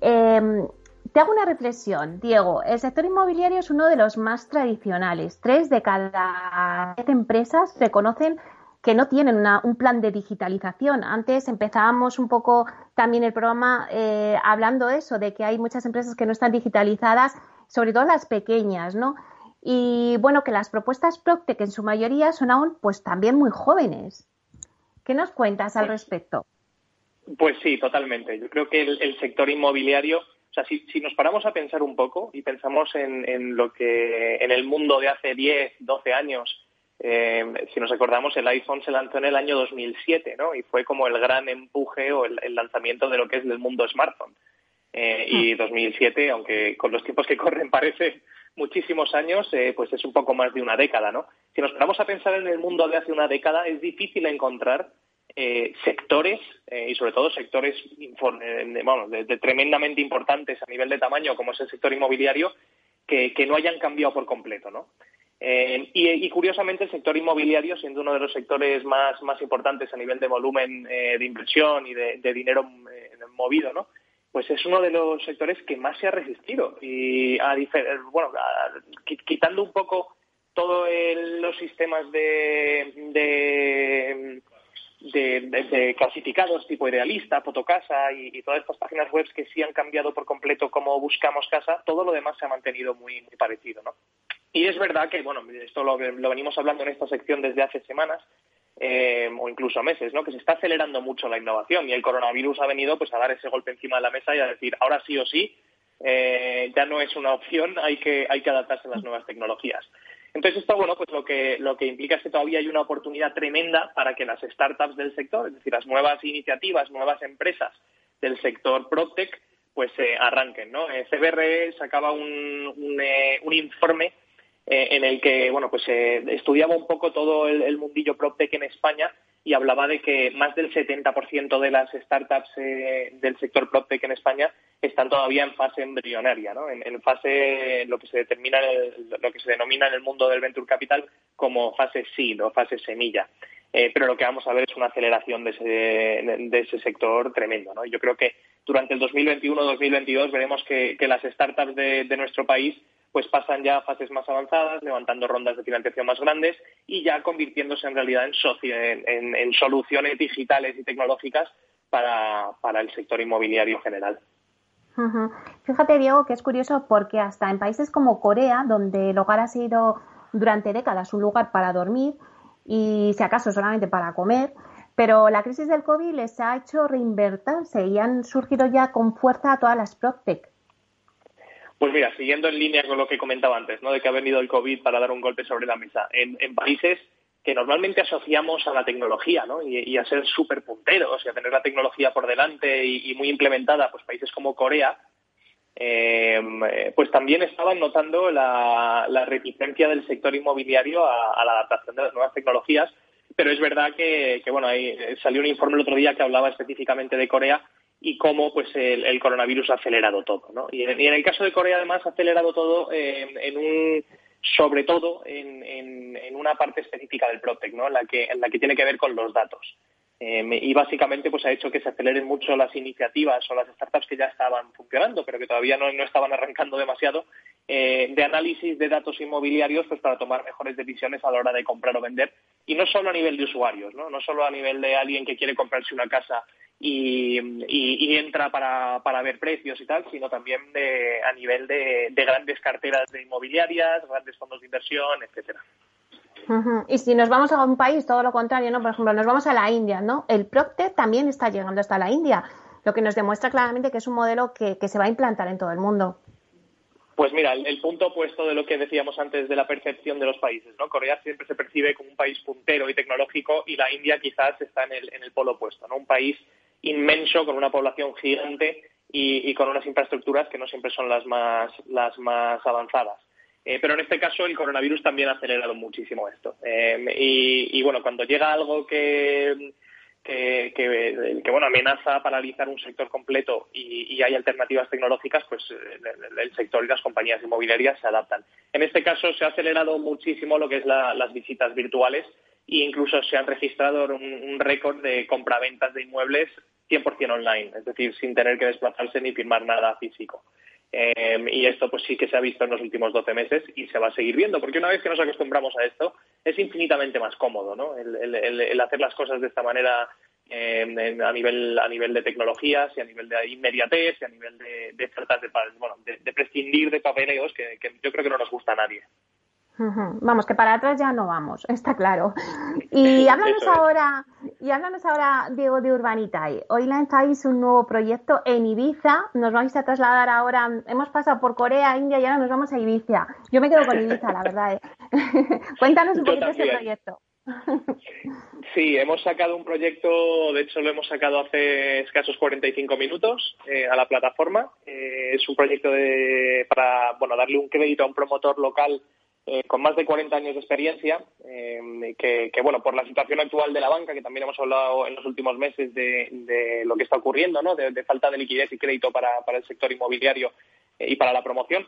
Eh, te hago una reflexión, Diego. El sector inmobiliario es uno de los más tradicionales. Tres de cada diez empresas reconocen que no tienen un plan de digitalización. Antes empezábamos un poco también el programa eh, hablando de eso, de que hay muchas empresas que no están digitalizadas, sobre todo las pequeñas, ¿no? Y bueno, que las propuestas Proctec en su mayoría son aún pues también muy jóvenes. ¿Qué nos cuentas al respecto? Pues sí, totalmente. Yo creo que el, sector inmobiliario, sea, si, nos paramos a pensar un poco y pensamos en, lo que en el mundo de hace 10, 12 años, eh, si nos acordamos, el iPhone se lanzó en el año 2007, ¿no? Y fue como el gran empuje o el, lanzamiento de lo que es el mundo smartphone. Eh, y 2007, hmm. aunque con los tiempos que corren parece muchísimos años, eh, pues es un poco más de una década, ¿no? Si nos paramos a pensar en el mundo de hace una década, es difícil encontrar eh, sectores eh, y sobre todo sectores bueno, de, tremendamente importantes a nivel de tamaño como es el sector inmobiliario que, no hayan cambiado por completo, ¿no? y, curiosamente el sector inmobiliario, siendo uno de los sectores más, más importantes a nivel de volumen de inversión y de, de dinero movido, ¿no? pues es uno de los sectores que más se ha resistido. Y a bueno, quitando un poco todos los sistemas de, de, clasificados tipo idealista, fotocasa y, todas estas páginas web que sí han cambiado por completo cómo buscamos casa, todo lo demás se ha mantenido muy, parecido, ¿no? Y es verdad que, bueno, esto lo, lo venimos hablando en esta sección desde hace semanas, eh, o incluso meses, ¿no? Que se está acelerando mucho la innovación y el coronavirus ha venido pues a dar ese golpe encima de la mesa y a decir ahora sí o sí eh, ya no es una opción, hay que hay que adaptarse a las nuevas tecnologías. Entonces esto bueno pues lo que lo que implica es que todavía hay una oportunidad tremenda para que las startups del sector, es decir, las nuevas iniciativas, nuevas empresas del sector PropTech pues eh, arranquen, ¿no? CBRE sacaba un, un, un informe eh, en el que bueno pues eh, estudiaba un poco todo el, mundillo PropTech en España y hablaba de que más del 70% de las startups eh, del sector PropTech en España están todavía en fase embrionaria, ¿no? en, fase lo que se determina lo que se denomina en el mundo del venture capital como fase seed o fase semilla. pero lo que vamos a ver es una aceleración de ese, sector tremendo. Yo creo que durante el 2021-2022 veremos que, las startups de nuestro país pues pasan ya fases más avanzadas, levantando rondas de financiación más grandes y ya convirtiéndose en realidad en, soluciones digitales y tecnológicas para, el sector inmobiliario general. Fíjate, Diego, que es curioso porque hasta en países como Corea, donde el hogar ha sido durante décadas un lugar para dormir y si acaso solamente para comer, pero la crisis del COVID les ha hecho reinvertirse y han surgido ya con fuerza todas las PropTech. Pues mira, siguiendo en línea con lo que comentaba antes, ¿no? de que ha venido el COVID para dar un golpe sobre la mesa, en, países que normalmente asociamos a la tecnología ¿no? y, a ser súper punteros y a tener la tecnología por delante y, muy implementada, pues países como Corea, eh, pues también estaban notando la, reticencia del sector inmobiliario a, la adaptación de las nuevas tecnologías, pero es verdad que, que bueno, ahí salió un informe el otro día que hablaba específicamente de Corea y cómo pues el, coronavirus ha acelerado todo. ¿no? Y, en, el caso de Corea, además, ha acelerado todo en un sobre todo en, en, una parte específica del Protec, ¿no? en, la que, en la que tiene que ver con los datos. Eh, y básicamente pues ha hecho que se aceleren mucho las iniciativas o las startups que ya estaban funcionando, pero que todavía no, no estaban arrancando demasiado, eh, de análisis de datos inmobiliarios pues para tomar mejores decisiones a la hora de comprar o vender. Y no solo a nivel de usuarios, no, no solo a nivel de alguien que quiere comprarse una casa y, entra para, para, ver precios y tal, sino también de, a nivel de, grandes carteras de inmobiliarias, grandes fondos de inversión, etcétera. Y si nos vamos a un país, todo lo contrario, ¿no? Por ejemplo, nos vamos a la India, ¿no? El Procter también está llegando hasta la India, lo que nos demuestra claramente que es un modelo que, que se va a implantar en todo el mundo. Pues mira, el, punto opuesto de lo que decíamos antes de la percepción de los países, ¿no? Corea siempre se percibe como un país puntero y tecnológico y la India quizás está en el, en el polo opuesto, ¿no? Un país inmenso, con una población gigante y, con unas infraestructuras que no siempre son las más, las más avanzadas. Eh, pero en este caso el coronavirus también ha acelerado muchísimo esto. Eh, y, bueno, cuando llega algo que, que, bueno, amenaza paralizar un sector completo y, hay alternativas tecnológicas, pues el, sector y las compañías inmobiliarias se adaptan. En este caso se ha acelerado muchísimo lo que es las visitas virtuales e incluso se han registrado un, récord de compraventas de inmuebles 100% online, es decir, sin tener que desplazarse ni firmar nada físico. Em, y esto pues sí que se ha visto en los últimos 12 meses y se va a seguir viendo, porque una vez que nos acostumbramos a esto, es infinitamente más cómodo, ¿no? El, hacer las cosas de esta manera em, a nivel a nivel de tecnologías y a nivel de inmediatez y a nivel de, de de, bueno, de, prescindir de papeleos que, que yo creo que no nos gusta a nadie. Vamos, que para atrás ya no vamos, está claro. Y *laughs* háblanos ahora, y háblanos ahora, Diego, de Urbanitae. Hoy lanzáis un nuevo proyecto en Ibiza. Nos vais a trasladar ahora, hemos pasado por Corea, India y ahora nos vamos a Ibiza. Yo me quedo con Ibiza, la verdad. ¿eh? *laughs* Cuéntanos un poquito de ese proyecto. Sí, hemos sacado un proyecto, de hecho lo hemos sacado hace escasos 45 minutos eh, a la plataforma. Eh, es un proyecto de, para bueno, darle un crédito a un promotor local eh, con más de 40 años de experiencia, que, bueno, por la situación actual de la banca, que también hemos hablado en los últimos meses de, lo que está ocurriendo, ¿no? de, falta de liquidez y crédito para el sector inmobiliario y para la promoción,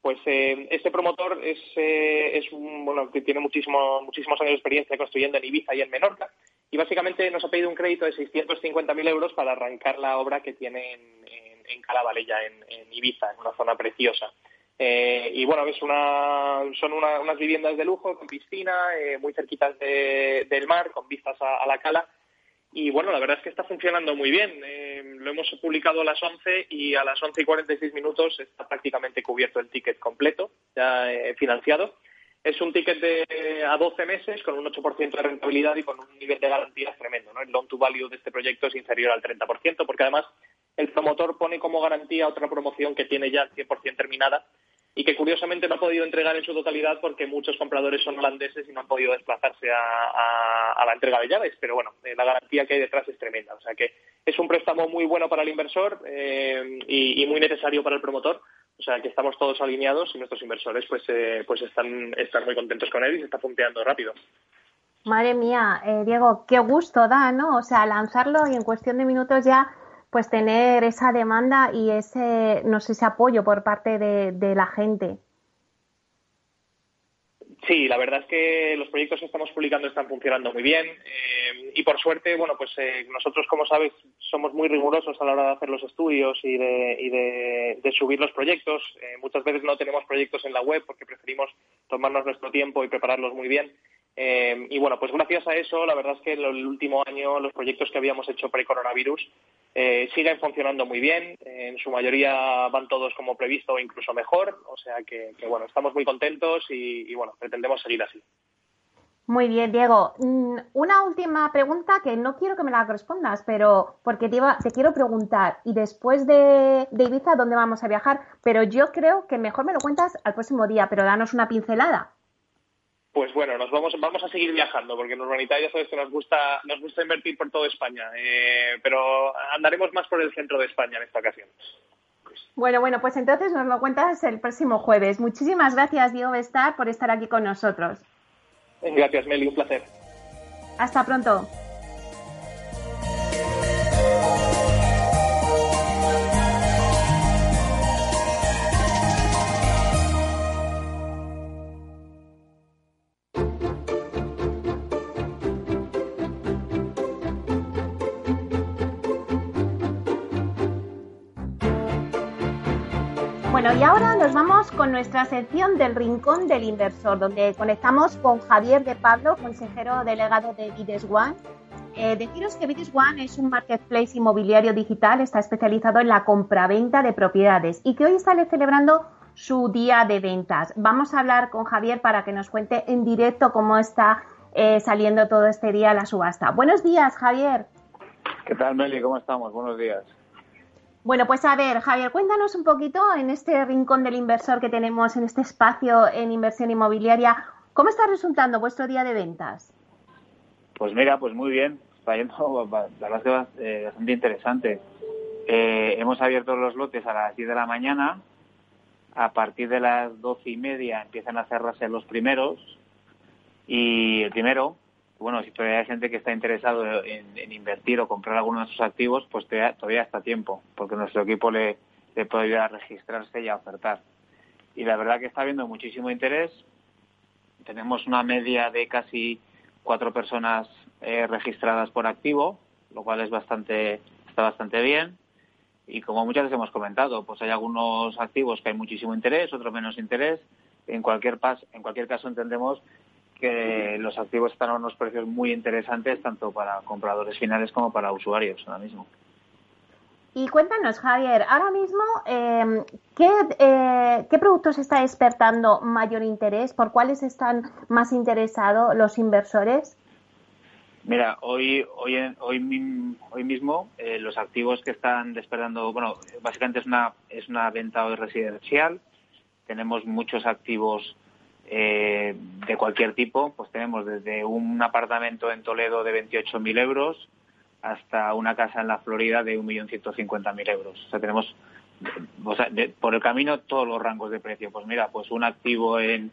pues eh, este promotor es, eh, es un, bueno, que tiene muchísimo, muchísimos años de experiencia construyendo en Ibiza y en Menorca y básicamente nos ha pedido un crédito de 650.000 euros para arrancar la obra que tiene en, en, Calabalella, en, Ibiza, en una zona preciosa. Eh, y bueno, es una, son unas viviendas de lujo con piscina, muy cerquitas del mar, con vistas a la cala y bueno, la verdad es que está funcionando muy bien. Eh, lo hemos publicado a las 11 y a las 11 y 46 minutos está prácticamente cubierto el ticket completo, ya eh, financiado. Es un ticket de a 12 meses con un 8% de rentabilidad y con un nivel de garantías tremendo. El loan to value de este proyecto es inferior al 30%, porque además el promotor pone como garantía otra promoción que tiene ya 100% terminada y que curiosamente no ha podido entregar en su totalidad porque muchos compradores son holandeses y no han podido desplazarse a, la entrega de llaves. Pero bueno, eh, la garantía que hay detrás es tremenda. O sea que es un préstamo muy bueno para el inversor eh, y, muy necesario para el promotor. O sea que estamos todos alineados y nuestros inversores pues, eh, pues están, están muy contentos con él y se está punteando rápido. Madre mía, Diego, qué gusto da, ¿no? O sea, lanzarlo y en cuestión de minutos ya pues tener esa demanda y ese, no sé, ese apoyo por parte de, la gente. Sí, la verdad es que los proyectos que estamos publicando están funcionando muy bien eh, y por suerte, bueno, pues eh, nosotros, como sabes, somos muy rigurosos a la hora de hacer los estudios y de, de, subir los proyectos. Eh, muchas veces no tenemos proyectos en la web porque preferimos tomarnos nuestro tiempo y prepararlos muy bien. Y bueno, pues gracias a eso, la verdad es que en el último año los proyectos que habíamos hecho pre-coronavirus eh, siguen funcionando muy bien, en su mayoría van todos como previsto o incluso mejor, o sea que, bueno, estamos muy contentos y, bueno, pretendemos seguir así. Muy bien, Diego. Mm, una última pregunta que no quiero que me la respondas, pero porque te, te quiero preguntar, y después de, de, Ibiza, ¿dónde vamos a viajar? Pero yo creo que mejor me lo cuentas al próximo día, pero danos una pincelada. Pues bueno, nos vamos, vamos a seguir viajando, porque en Urbanita ya sabes que nos gusta, nos gusta invertir por toda España, eh, pero andaremos más por el centro de España en esta ocasión. Bueno, bueno, pues entonces nos lo cuentas el próximo jueves. Muchísimas gracias, Diego Bestar, por estar aquí con nosotros. Gracias, Meli, un placer. Hasta pronto. Con nuestra sección del Rincón del Inversor, donde conectamos con Javier de Pablo, consejero delegado de Vides One. Eh, deciros que Vides One es un marketplace inmobiliario digital, está especializado en la compraventa de propiedades y que hoy está celebrando su día de ventas. Vamos a hablar con Javier para que nos cuente en directo cómo está eh, saliendo todo este día la subasta. Buenos días, Javier. ¿Qué tal, Meli? ¿Cómo estamos? Buenos días. Bueno, pues a ver, Javier, cuéntanos un poquito en este rincón del inversor que tenemos en este espacio en inversión inmobiliaria, ¿cómo está resultando vuestro día de ventas? Pues mira, pues muy bien, está yendo *laughs* la verdad eh, bastante interesante. Eh, hemos abierto los lotes a las 10 de la mañana, a partir de las doce y media empiezan a cerrarse los primeros y el primero bueno, si todavía hay gente que está interesado en, invertir o comprar alguno de sus activos, pues todavía, está tiempo, porque nuestro equipo le, puede ayudar a registrarse y a ofertar. Y la verdad que está habiendo muchísimo interés. Tenemos una media de casi cuatro personas eh, registradas por activo, lo cual es bastante, está bastante bien. Y como muchas veces hemos comentado, pues hay algunos activos que hay muchísimo interés, otros menos interés. En cualquier, pas, en cualquier caso entendemos que los activos están a unos precios muy interesantes tanto para compradores finales como para usuarios ahora mismo. Y cuéntanos, Javier, ahora mismo, em, ¿qué, eh, ¿qué, productos está despertando mayor interés? ¿Por cuáles están más interesados los inversores? Mira, hoy, hoy, hoy, hoy mismo eh, los activos que están despertando, bueno, básicamente es una, es una venta hoy residencial. Tenemos muchos activos eh, de cualquier tipo, pues tenemos desde un apartamento en Toledo de 28.000 euros hasta una casa en la Florida de 1.150.000 euros. O sea, tenemos por el camino todos los rangos de precio. Pues mira, pues un activo en,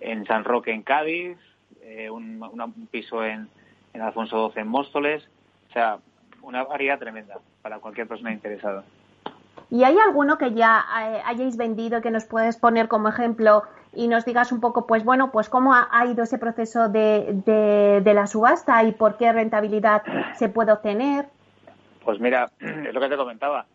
en San Roque, en Cádiz, eh, un, un, piso en, en Alfonso XII en Móstoles. O sea, una variedad tremenda para cualquier persona interesada. ¿Y hay alguno que ya eh, hayáis vendido que nos puedes poner como ejemplo y nos digas un poco, pues bueno, pues cómo ha, ido ese proceso de, de, la subasta y por qué rentabilidad se puede obtener. Pues mira, *clears throat* es lo que te comentaba.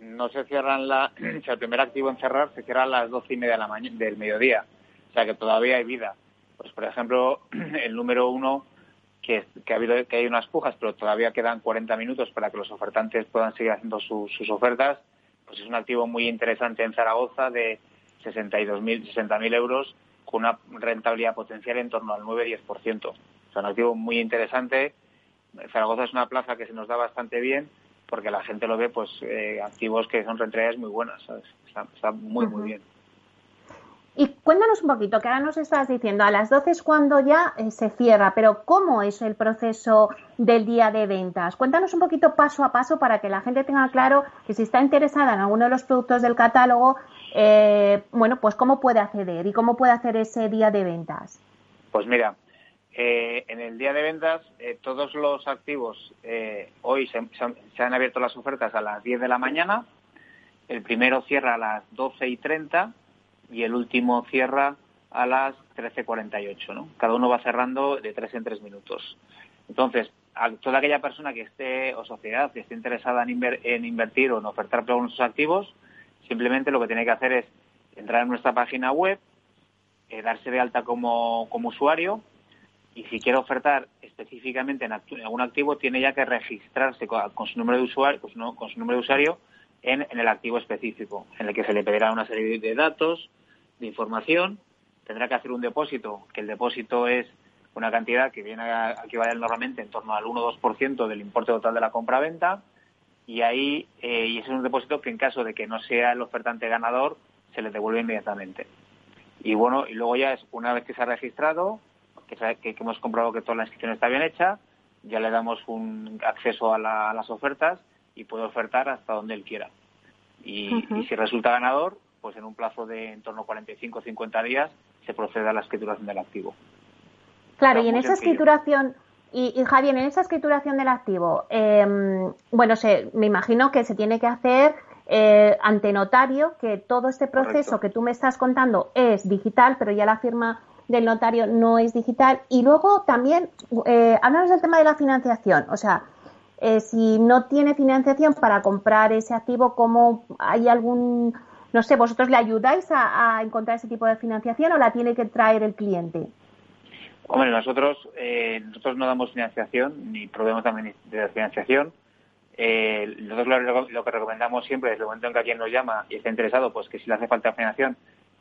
No se cierran la, *clears throat* o el primer activo en cerrar se cierra a las doce y media de la mañana, del mediodía. O sea que todavía hay vida. Pues por ejemplo, *clears throat* el número uno, que, que ha habido, que hay unas pujas, pero todavía quedan 40 minutos para que los ofertantes puedan seguir haciendo sus ofertas. Pues es un activo muy interesante en Zaragoza de 62.000, 60.000 euros con una rentabilidad potencial en torno al 9-10%. O sea, un activo muy interesante. Zaragoza es una plaza que se nos da bastante bien porque la gente lo ve, pues, eh, activos que son rentabilidades muy buenas, ¿sabes? Está, muy, muy bien. Y cuéntanos un poquito, que ahora nos estás diciendo, a las 12 es cuando ya eh, se cierra, pero ¿cómo es el proceso del día de ventas? Cuéntanos un poquito paso a paso para que la gente tenga claro que si está interesada en alguno de los productos del catálogo, eh, bueno, pues cómo puede acceder y cómo puede hacer ese día de ventas. Pues mira, eh, en el día de ventas todos los activos, hoy se, se, han abierto las ofertas a las 10 de la mañana, el primero cierra a las 12 y 30 y el último cierra a las 13.48, ¿no? Cada uno va cerrando de tres en tres minutos. Entonces, a toda aquella persona que esté, o sociedad, que esté interesada en, invertir o en ofertar por nuestros activos, simplemente lo que tiene que hacer es entrar en nuestra página web, eh, darse de alta como, usuario y si quiere ofertar específicamente en, algún activo, tiene ya que registrarse con, su número de usuario, con su número de usuario en, el activo específico, en el que se le pedirá una serie de datos, de información, tendrá que hacer un depósito, que el depósito es una cantidad que viene a equivaler normalmente en torno al 1 o 2% del importe total de la compra-venta, y ahí eh, y ese es un depósito que en caso de que no sea el ofertante ganador, se le devuelve inmediatamente. Y bueno, y luego ya es una vez que se ha registrado, que, que, hemos comprobado que toda la inscripción está bien hecha, ya le damos un acceso a las ofertas y puede ofertar hasta donde él quiera. Y, si resulta ganador, pues en un plazo de en torno a 45 o 50 días se procede a la escrituración del activo. Claro, y en esa escrituración, y, Javier, en esa escrituración del activo, em, bueno, se, me imagino que se tiene que hacer eh, ante notario, que todo este proceso que tú me estás contando es digital, pero ya la firma del notario no es digital. Y luego también, eh, háblanos del tema de la financiación. O sea, eh, si no tiene financiación para comprar ese activo, ¿cómo hay algún, no sé, vosotros le ayudáis a, encontrar ese tipo de financiación o la tiene que traer el cliente? Hombre, nosotros, eh, nosotros no damos financiación ni proveemos también de financiación. Eh, nosotros lo, que recomendamos siempre desde el momento en que alguien nos llama y está interesado, pues que si le hace falta financiación,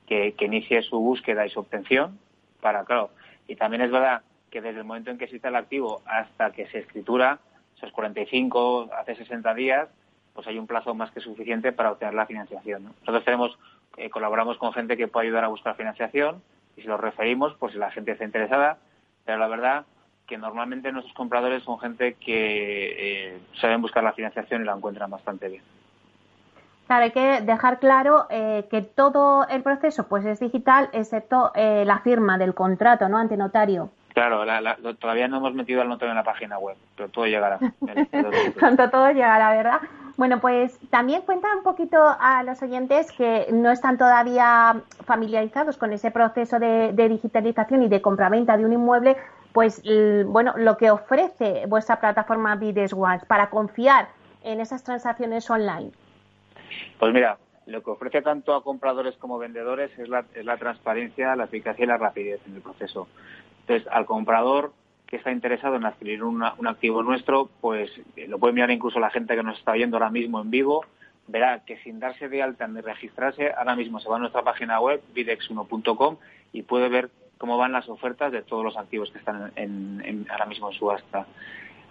que, inicie su búsqueda y su obtención para, claro. Y también es verdad que desde el momento en que existe el activo hasta que se escritura, esos 45, hace 60 días, pues hay un plazo más que suficiente para obtener la financiación. Nosotros tenemos, eh, colaboramos con gente que puede ayudar a buscar financiación y si lo referimos, pues la gente está interesada, pero la verdad que normalmente nuestros compradores son gente que eh, saben buscar la financiación y la encuentran bastante bien. Claro, hay que dejar claro eh, que todo el proceso pues es digital, excepto la firma del contrato, ¿no? Ante notario. Claro, todavía no hemos metido al notario en la página web, pero todo llegará. *laughs* Pronto todo llegará, ¿verdad? Bueno, pues también cuenta un poquito a los oyentes que no están todavía familiarizados con ese proceso de, digitalización y de compraventa de un inmueble, pues bueno, lo que ofrece vuestra plataforma Bides para confiar en esas transacciones online. Pues mira, lo que ofrece tanto a compradores como vendedores es la, es la transparencia, la eficacia y la rapidez en el proceso. Entonces, al comprador que está interesado en adquirir un activo nuestro, pues eh, lo puede mirar incluso la gente que nos está viendo ahora mismo en vivo, verá que sin darse de alta ni registrarse, ahora mismo se va a nuestra página web, videx1.com, y puede ver cómo van las ofertas de todos los activos que están en, ahora mismo en subasta.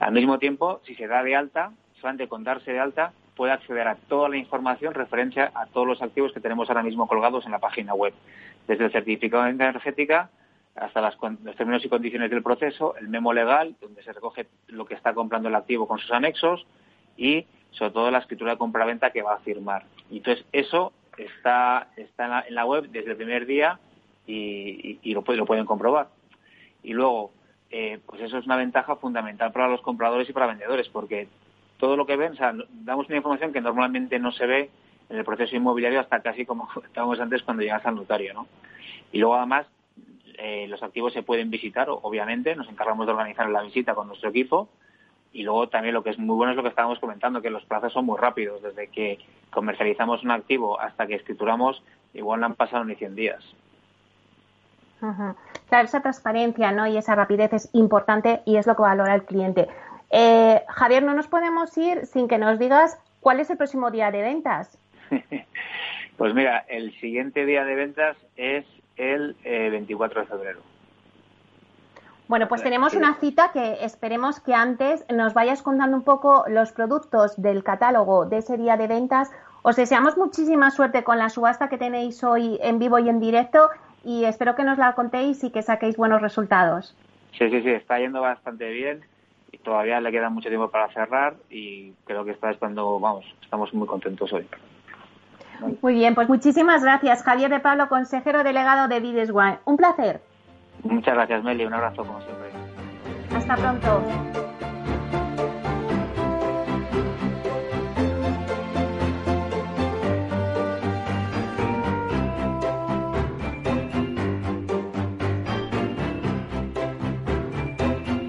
Al mismo tiempo, si se da de alta, solamente con darse de alta, puede acceder a toda la información referente a todos los activos que tenemos ahora mismo colgados en la página web, desde el certificado de energética hasta las, los términos y condiciones del proceso, el memo legal, donde se recoge lo que está comprando el activo con sus anexos y, sobre todo, la escritura de compraventa que va a firmar. Y entonces, eso está, está en, la, web desde el primer día y, lo, lo, pueden comprobar. Y luego, eh, pues eso es una ventaja fundamental para los compradores y para vendedores, porque todo lo que ven, o sea, damos una información que normalmente no se ve en el proceso inmobiliario hasta casi como *laughs* estábamos antes cuando llegas al notario, ¿no? Y luego además eh, los activos se pueden visitar, obviamente, nos encargamos de organizar la visita con nuestro equipo y luego también lo que es muy bueno es lo que estábamos comentando, que los plazos son muy rápidos, desde que comercializamos un activo hasta que escrituramos, igual no han pasado ni 100 días. Claro, esa transparencia ¿no? y esa rapidez es importante y es lo que valora el cliente. Eh, Javier, no nos podemos ir sin que nos digas cuál es el próximo día de ventas. *laughs* pues mira, el siguiente día de ventas es el 24 eh, de febrero. Bueno, pues tenemos una cita que esperemos que antes nos vayas contando un poco los productos del catálogo de ese día de ventas. Os deseamos muchísima suerte con la subasta que tenéis hoy en vivo y en directo y espero que nos la contéis y que saquéis buenos resultados. Sí, sí, sí, está yendo bastante bien y todavía le queda mucho tiempo para cerrar y creo que está cuando, vamos, estamos muy contentos hoy. Muy bien, pues muchísimas gracias, Javier de Pablo, consejero delegado de Vides One. Un placer. Muchas gracias, Meli. Un abrazo, como siempre. Hasta pronto.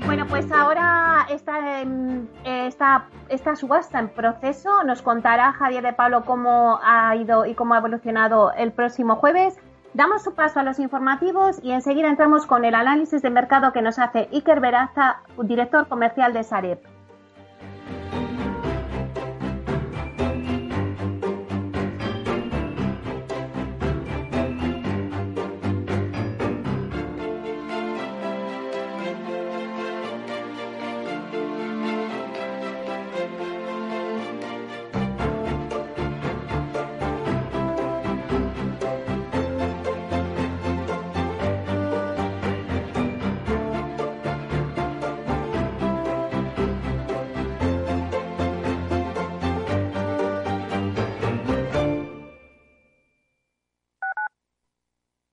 Bueno, pues ahora está en esta, subasta en proceso. Nos contará Javier de Pablo cómo ha ido y cómo ha evolucionado el próximo jueves. Damos su paso a los informativos y enseguida entramos con el análisis de mercado que nos hace Iker Veraza, director comercial de Sareb.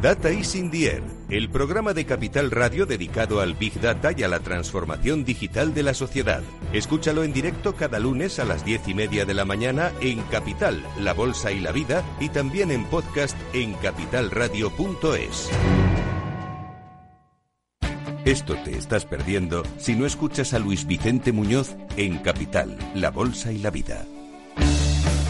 Data is in the Air, el programa de Capital Radio dedicado al Big Data y a la transformación digital de la sociedad. Escúchalo en directo cada lunes a las diez y media de la mañana en Capital, La Bolsa y la Vida y también en podcast en capitalradio.es. Esto te estás perdiendo si no escuchas a Luis Vicente Muñoz en Capital, La Bolsa y la Vida.